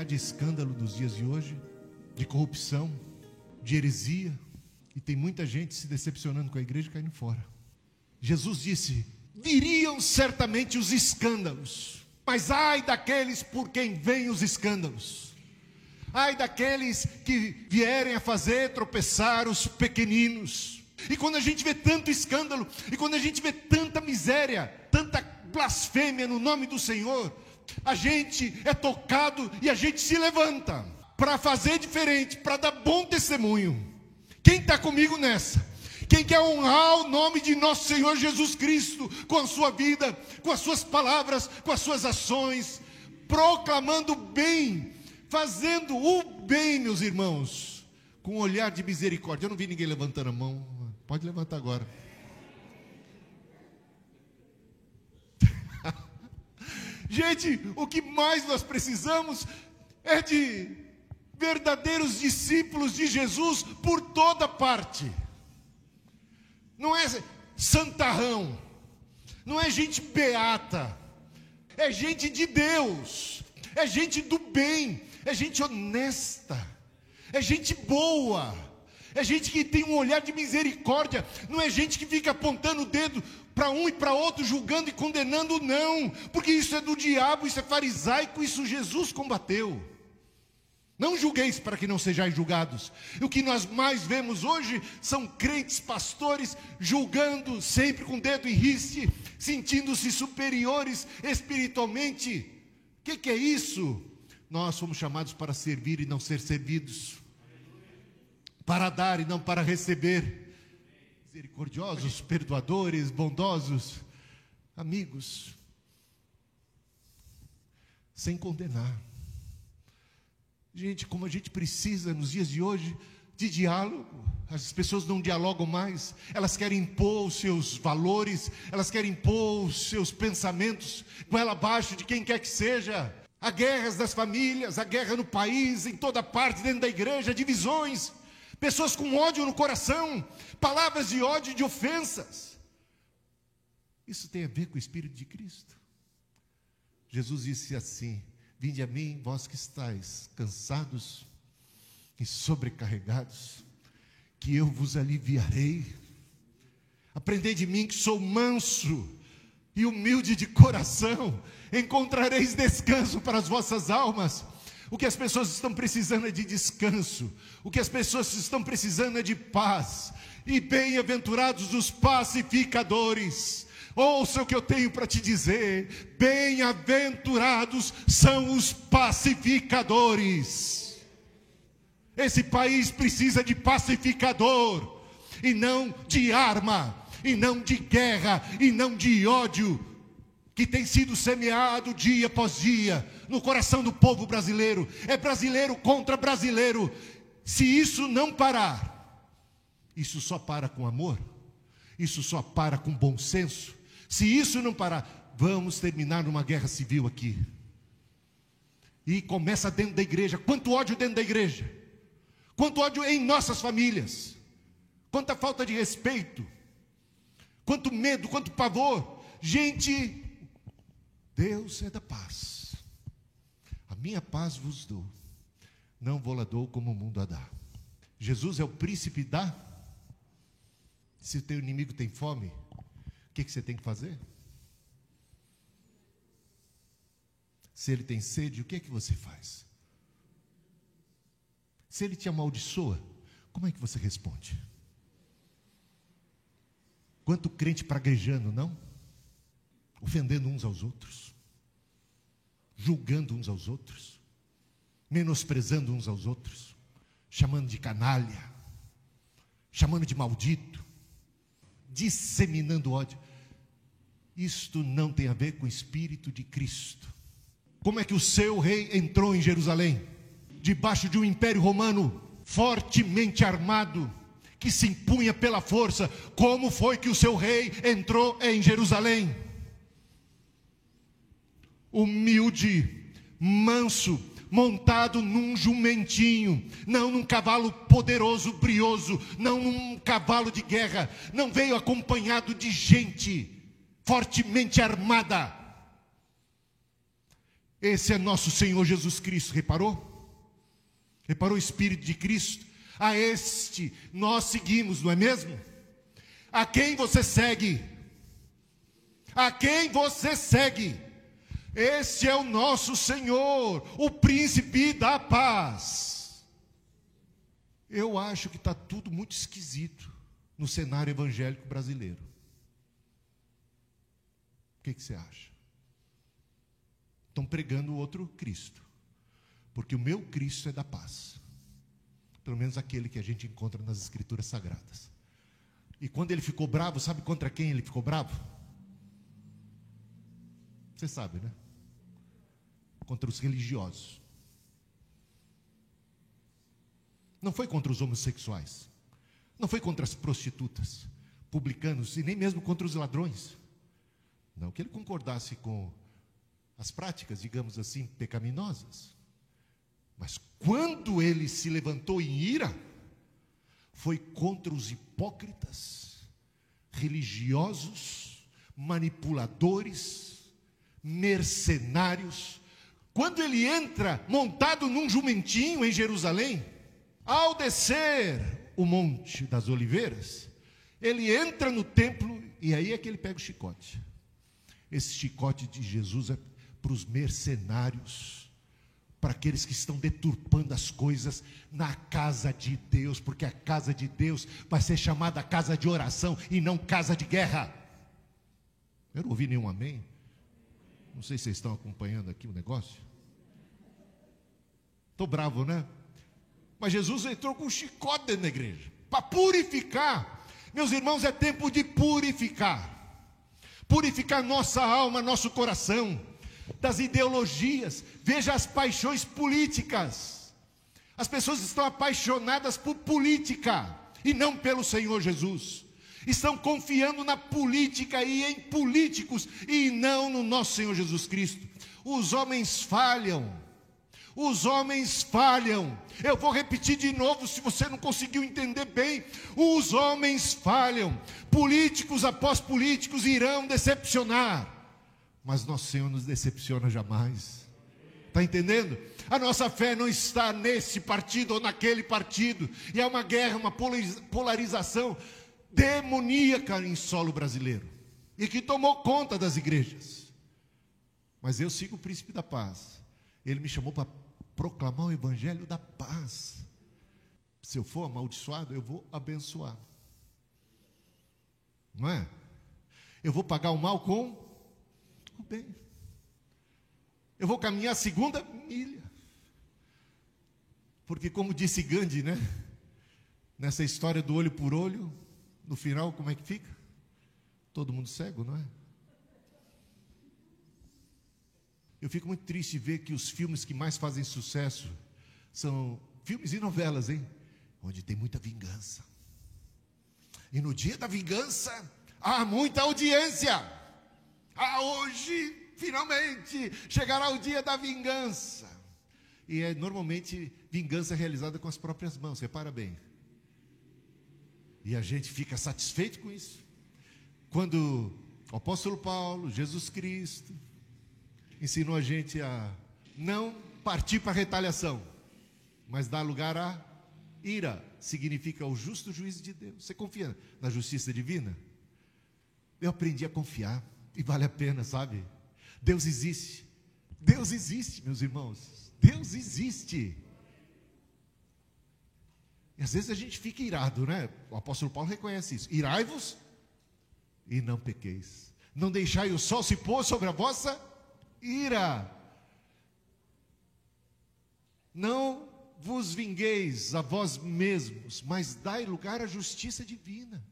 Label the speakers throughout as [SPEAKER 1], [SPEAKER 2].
[SPEAKER 1] há de escândalo nos dias de hoje, de corrupção, de heresia, e tem muita gente se decepcionando com a igreja e caindo fora. Jesus disse: viriam certamente os escândalos, mas ai daqueles por quem vêm os escândalos. Ai daqueles que vierem a fazer tropeçar os pequeninos. E quando a gente vê tanto escândalo, e quando a gente vê tanta miséria, tanta blasfêmia no nome do Senhor, a gente é tocado e a gente se levanta para fazer diferente, para dar bom testemunho. Quem está comigo nessa? Quem quer honrar o nome de nosso Senhor Jesus Cristo com a sua vida, com as suas palavras, com as suas ações, proclamando bem, fazendo o bem, meus irmãos, com um olhar de misericórdia. Eu não vi ninguém levantando a mão, pode levantar agora. Gente, o que mais nós precisamos é de verdadeiros discípulos de Jesus por toda parte. Não é santarrão, não é gente beata, é gente de Deus, é gente do bem, é gente honesta, é gente boa, é gente que tem um olhar de misericórdia, não é gente que fica apontando o dedo para um e para outro, julgando e condenando, não, porque isso é do diabo, isso é farisaico, isso Jesus combateu. Não julgueis para que não sejais julgados. E o que nós mais vemos hoje são crentes, pastores, julgando sempre com dedo em riste, sentindo-se superiores espiritualmente. O que, que é isso? Nós somos chamados para servir e não ser servidos, para dar e não para receber misericordiosos, perdoadores, bondosos, amigos, sem condenar. Gente, como a gente precisa nos dias de hoje de diálogo, as pessoas não dialogam mais, elas querem impor os seus valores, elas querem impor os seus pensamentos com ela abaixo de quem quer que seja. Há guerras das famílias, há guerra no país, em toda parte, dentro da igreja, divisões pessoas com ódio no coração, palavras de ódio e de ofensas. Isso tem a ver com o Espírito de Cristo. Jesus disse assim: Vinde a mim, vós que estáis cansados e sobrecarregados, que eu vos aliviarei. Aprendei de mim que sou manso e humilde de coração, encontrareis descanso para as vossas almas o que as pessoas estão precisando é de descanso. O que as pessoas estão precisando é de paz. E bem-aventurados os pacificadores. Ouça o que eu tenho para te dizer: bem-aventurados são os pacificadores. Esse país precisa de pacificador, e não de arma, e não de guerra, e não de ódio, que tem sido semeado dia após dia no coração do povo brasileiro. É brasileiro contra brasileiro. Se isso não parar, isso só para com amor, isso só para com bom senso. Se isso não parar, vamos terminar numa guerra civil aqui. E começa dentro da igreja. Quanto ódio dentro da igreja? Quanto ódio em nossas famílias? Quanta falta de respeito? Quanto medo, quanto pavor? Gente, Deus é da paz. A minha paz vos dou. Não vou lá dou como o mundo a dá. Jesus é o príncipe da. Se o teu inimigo tem fome, o que, que você tem que fazer? Se ele tem sede, o que é que você faz? Se ele te amaldiçoa, como é que você responde? Quanto crente praguejando, não? Ofendendo uns aos outros julgando uns aos outros, menosprezando uns aos outros, chamando de canalha, chamando de maldito, disseminando ódio. Isto não tem a ver com o espírito de Cristo. Como é que o seu rei entrou em Jerusalém? Debaixo de um império romano fortemente armado, que se impunha pela força. Como foi que o seu rei entrou em Jerusalém? Humilde, manso, montado num jumentinho, não num cavalo poderoso, brioso, não num cavalo de guerra, não veio acompanhado de gente fortemente armada. Esse é nosso Senhor Jesus Cristo, reparou? Reparou o Espírito de Cristo? A este nós seguimos, não é mesmo? A quem você segue? A quem você segue? Este é o nosso Senhor, o príncipe da paz. Eu acho que está tudo muito esquisito no cenário evangélico brasileiro. O que, que você acha? Estão pregando outro Cristo, porque o meu Cristo é da paz, pelo menos aquele que a gente encontra nas Escrituras Sagradas. E quando ele ficou bravo, sabe contra quem ele ficou bravo? Você sabe, né? Contra os religiosos. Não foi contra os homossexuais. Não foi contra as prostitutas, publicanos e nem mesmo contra os ladrões. Não que ele concordasse com as práticas, digamos assim, pecaminosas. Mas quando ele se levantou em ira, foi contra os hipócritas, religiosos, manipuladores, mercenários. Quando ele entra montado num jumentinho em Jerusalém, ao descer o Monte das Oliveiras, ele entra no templo e aí é que ele pega o chicote. Esse chicote de Jesus é para os mercenários, para aqueles que estão deturpando as coisas na casa de Deus, porque a casa de Deus vai ser chamada casa de oração e não casa de guerra. Eu não ouvi nenhum amém. Não sei se vocês estão acompanhando aqui o negócio. Estou bravo, né? Mas Jesus entrou com um chicote da igreja para purificar. Meus irmãos, é tempo de purificar. Purificar nossa alma, nosso coração das ideologias. Veja as paixões políticas. As pessoas estão apaixonadas por política e não pelo Senhor Jesus. Estão confiando na política e em políticos e não no nosso Senhor Jesus Cristo. Os homens falham. Os homens falham. Eu vou repetir de novo se você não conseguiu entender bem. Os homens falham. Políticos após políticos irão decepcionar. Mas nosso Senhor nos decepciona jamais. Está entendendo? A nossa fé não está nesse partido ou naquele partido. E é uma guerra, uma polarização demoníaca em solo brasileiro. E que tomou conta das igrejas. Mas eu sigo o príncipe da paz. Ele me chamou para proclamar o evangelho da paz. Se eu for amaldiçoado, eu vou abençoar. Não é? Eu vou pagar o mal com o bem. Eu vou caminhar a segunda milha. Porque, como disse Gandhi, né? Nessa história do olho por olho, no final, como é que fica? Todo mundo cego, não é? Eu fico muito triste ver que os filmes que mais fazem sucesso são filmes e novelas, hein? Onde tem muita vingança. E no dia da vingança, há muita audiência. Ah, hoje, finalmente, chegará o dia da vingança. E é normalmente vingança realizada com as próprias mãos, repara bem. E a gente fica satisfeito com isso. Quando o apóstolo Paulo, Jesus Cristo, ensinou a gente a não partir para a retaliação, mas dar lugar à ira. Significa o justo juízo de Deus. Você confia na justiça divina? Eu aprendi a confiar e vale a pena, sabe? Deus existe. Deus existe, meus irmãos. Deus existe. E às vezes a gente fica irado, né? O apóstolo Paulo reconhece isso. Irai-vos e não pequeis. Não deixai o sol se pôr sobre a vossa ira. Não vos vingueis a vós mesmos, mas dai lugar à justiça divina.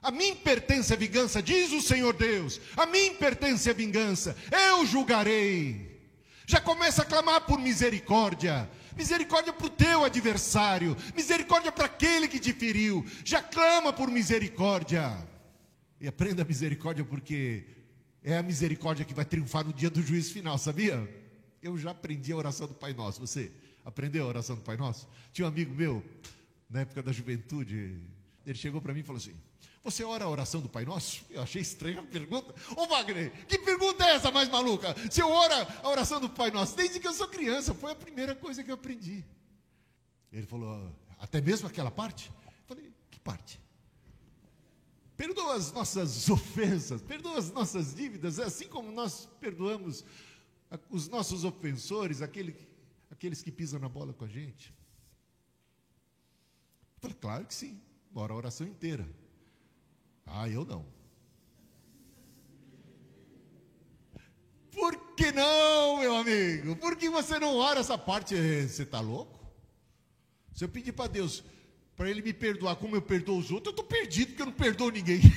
[SPEAKER 1] A mim pertence a vingança, diz o Senhor Deus. A mim pertence a vingança, eu julgarei. Já começa a clamar por misericórdia. Misericórdia para o teu adversário, misericórdia para aquele que te feriu. Já clama por misericórdia. E aprenda a misericórdia porque é a misericórdia que vai triunfar no dia do juízo final, sabia? Eu já aprendi a oração do Pai Nosso. Você aprendeu a oração do Pai Nosso? Tinha um amigo meu, na época da juventude, Ele chegou para mim e falou assim: Você ora a oração do Pai Nosso? Eu achei estranha a pergunta. Ô Wagner, que pergunta é essa mais maluca? Se eu ora a oração do Pai Nosso? Desde que eu sou criança, foi a primeira coisa que eu aprendi. Ele falou: Até mesmo aquela parte? Eu falei: Que parte? Perdoa as nossas ofensas, perdoa as nossas dívidas, assim como nós perdoamos os nossos ofensores, aquele, aqueles que pisam na bola com a gente. Eu falei, claro que sim, bora a oração inteira. Ah, eu não. Por que não, meu amigo? Por que você não ora essa parte? Você está louco? Se eu pedir para Deus, para Ele me perdoar como eu perdoo os outros, eu estou perdido, porque eu não perdoo ninguém.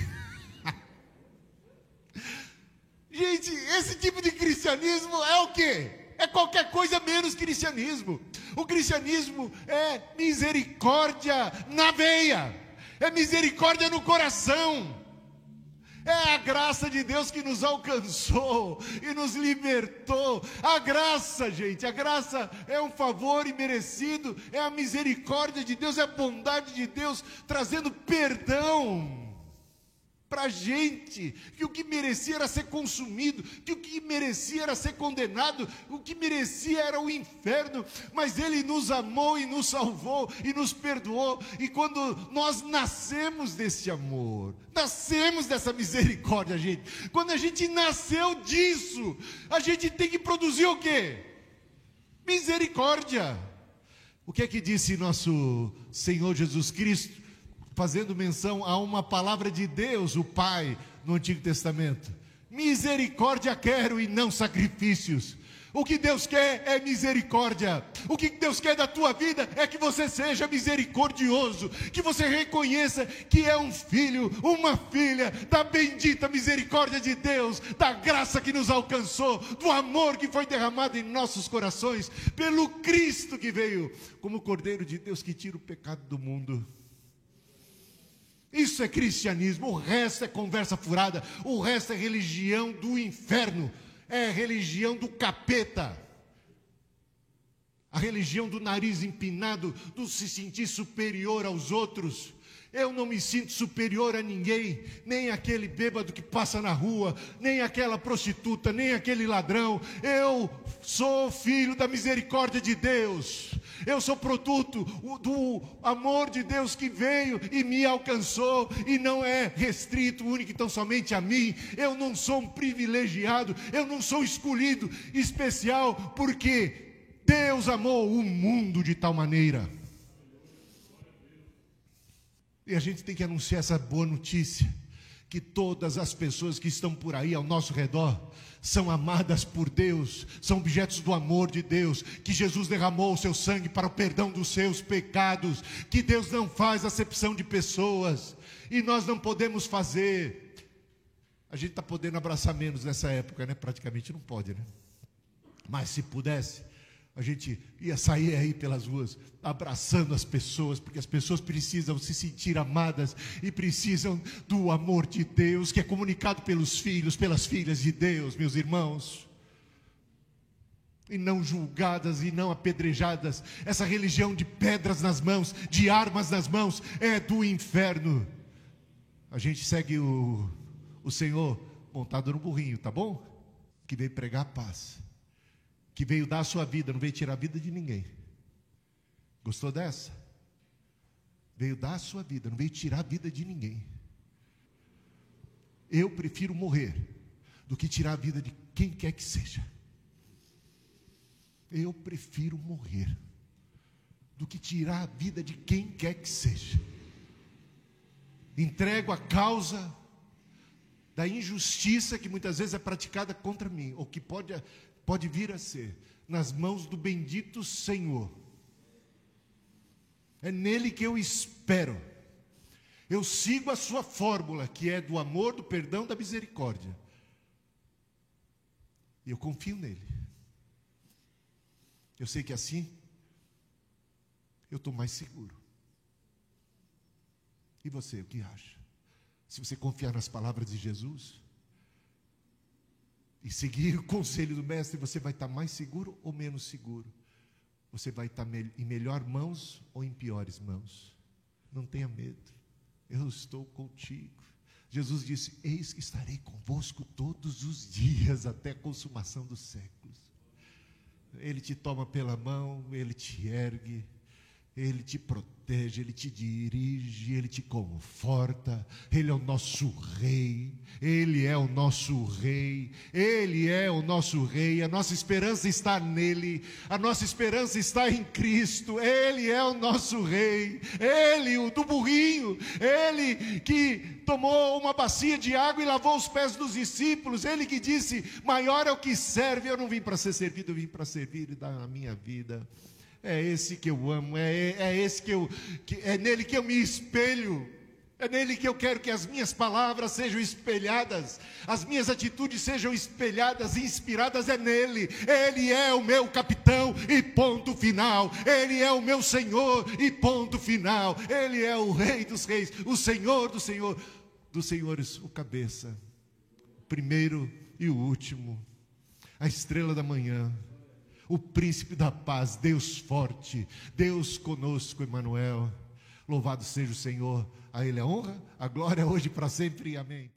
[SPEAKER 1] Gente, esse tipo de cristianismo é o quê? É qualquer coisa menos cristianismo. O cristianismo é misericórdia na veia, é misericórdia no coração. É a graça de Deus que nos alcançou e nos libertou. A graça, gente, a graça é um favor imerecido, é a misericórdia de Deus, é a bondade de Deus trazendo perdão para a gente, que o que merecia era ser consumido, que o que merecia era ser condenado, o que merecia era o inferno, mas Ele nos amou e nos salvou e nos perdoou, e quando nós nascemos desse amor, nascemos dessa misericórdia, gente, quando a gente nasceu disso, a gente tem que produzir o quê? Misericórdia. O que é que disse nosso Senhor Jesus Cristo? Fazendo menção a uma palavra de Deus, o Pai, no Antigo Testamento. Misericórdia quero e não sacrifícios. O que Deus quer é misericórdia. O que Deus quer da tua vida é que você seja misericordioso, que você reconheça que é um filho, uma filha da bendita misericórdia de Deus, da graça que nos alcançou, do amor que foi derramado em nossos corações pelo Cristo que veio como Cordeiro de Deus que tira o pecado do mundo. Isso é cristianismo, o resto é conversa furada, o resto é religião do inferno, é religião do capeta. A religião do nariz empinado, do se sentir superior aos outros. Eu não me sinto superior a ninguém, nem aquele bêbado que passa na rua, nem aquela prostituta, nem aquele ladrão. Eu sou filho da misericórdia de Deus. Eu sou produto do amor de Deus que veio e me alcançou e não é restrito único e tão somente a mim. Eu não sou um privilegiado, eu não sou escolhido especial porque Deus amou o mundo de tal maneira e a gente tem que anunciar essa boa notícia: que todas as pessoas que estão por aí ao nosso redor são amadas por Deus, são objetos do amor de Deus, que Jesus derramou o seu sangue para o perdão dos seus pecados, que Deus não faz acepção de pessoas, e nós não podemos fazer. A gente está podendo abraçar menos nessa época, né? Praticamente não pode, né? Mas se pudesse, a gente ia sair aí pelas ruas abraçando as pessoas, porque as pessoas precisam se sentir amadas e precisam do amor de Deus, que é comunicado pelos filhos, pelas filhas de Deus, meus irmãos. E não julgadas e não apedrejadas. Essa religião de pedras nas mãos, de armas nas mãos, é do inferno. A gente segue o, o Senhor montado no burrinho, tá bom? Que veio pregar a paz que veio dar a sua vida, não veio tirar a vida de ninguém. Gostou dessa? Veio dar a sua vida, não veio tirar a vida de ninguém. Eu prefiro morrer do que tirar a vida de quem quer que seja. Eu prefiro morrer do que tirar a vida de quem quer que seja. Entrego a causa da injustiça que muitas vezes é praticada contra mim, ou que pode pode vir a ser nas mãos do bendito Senhor. É nele que eu espero. Eu sigo a sua fórmula, que é do amor, do perdão, da misericórdia. E eu confio nele. Eu sei que assim eu estou mais seguro. E você, o que acha? Se você confiar nas palavras de Jesus, e seguir o conselho do mestre, você vai estar mais seguro ou menos seguro? Você vai estar em melhor mãos ou em piores mãos? Não tenha medo. eu estou contigo. Jesus disse: Eis que estarei convosco todos os dias até a consumação dos séculos. Ele te toma pela mão, ele te ergue, ele te protege, Ele te dirige, Ele te conforta, Ele é o nosso Rei, Ele é o nosso Rei, Ele é o nosso Rei, a nossa esperança está nele, a nossa esperança está em Cristo, Ele é o nosso Rei, Ele, o do burrinho, Ele que tomou uma bacia de água e lavou os pés dos discípulos, Ele que disse: Maior é o que serve, eu não vim para ser servido, eu vim para servir e dar a minha vida. É esse que eu amo, é, é esse que eu, que, é nele que eu me espelho. É nele que eu quero que as minhas palavras sejam espelhadas, as minhas atitudes sejam espelhadas, inspiradas é nele. Ele é o meu capitão e ponto final. Ele é o meu Senhor e ponto final. Ele é o Rei dos Reis, o Senhor do Senhor, dos senhores, o cabeça, o primeiro e o último, a estrela da manhã o príncipe da paz, Deus forte, Deus conosco, Emmanuel. Louvado seja o Senhor, a Ele a honra, a glória hoje para sempre. Amém.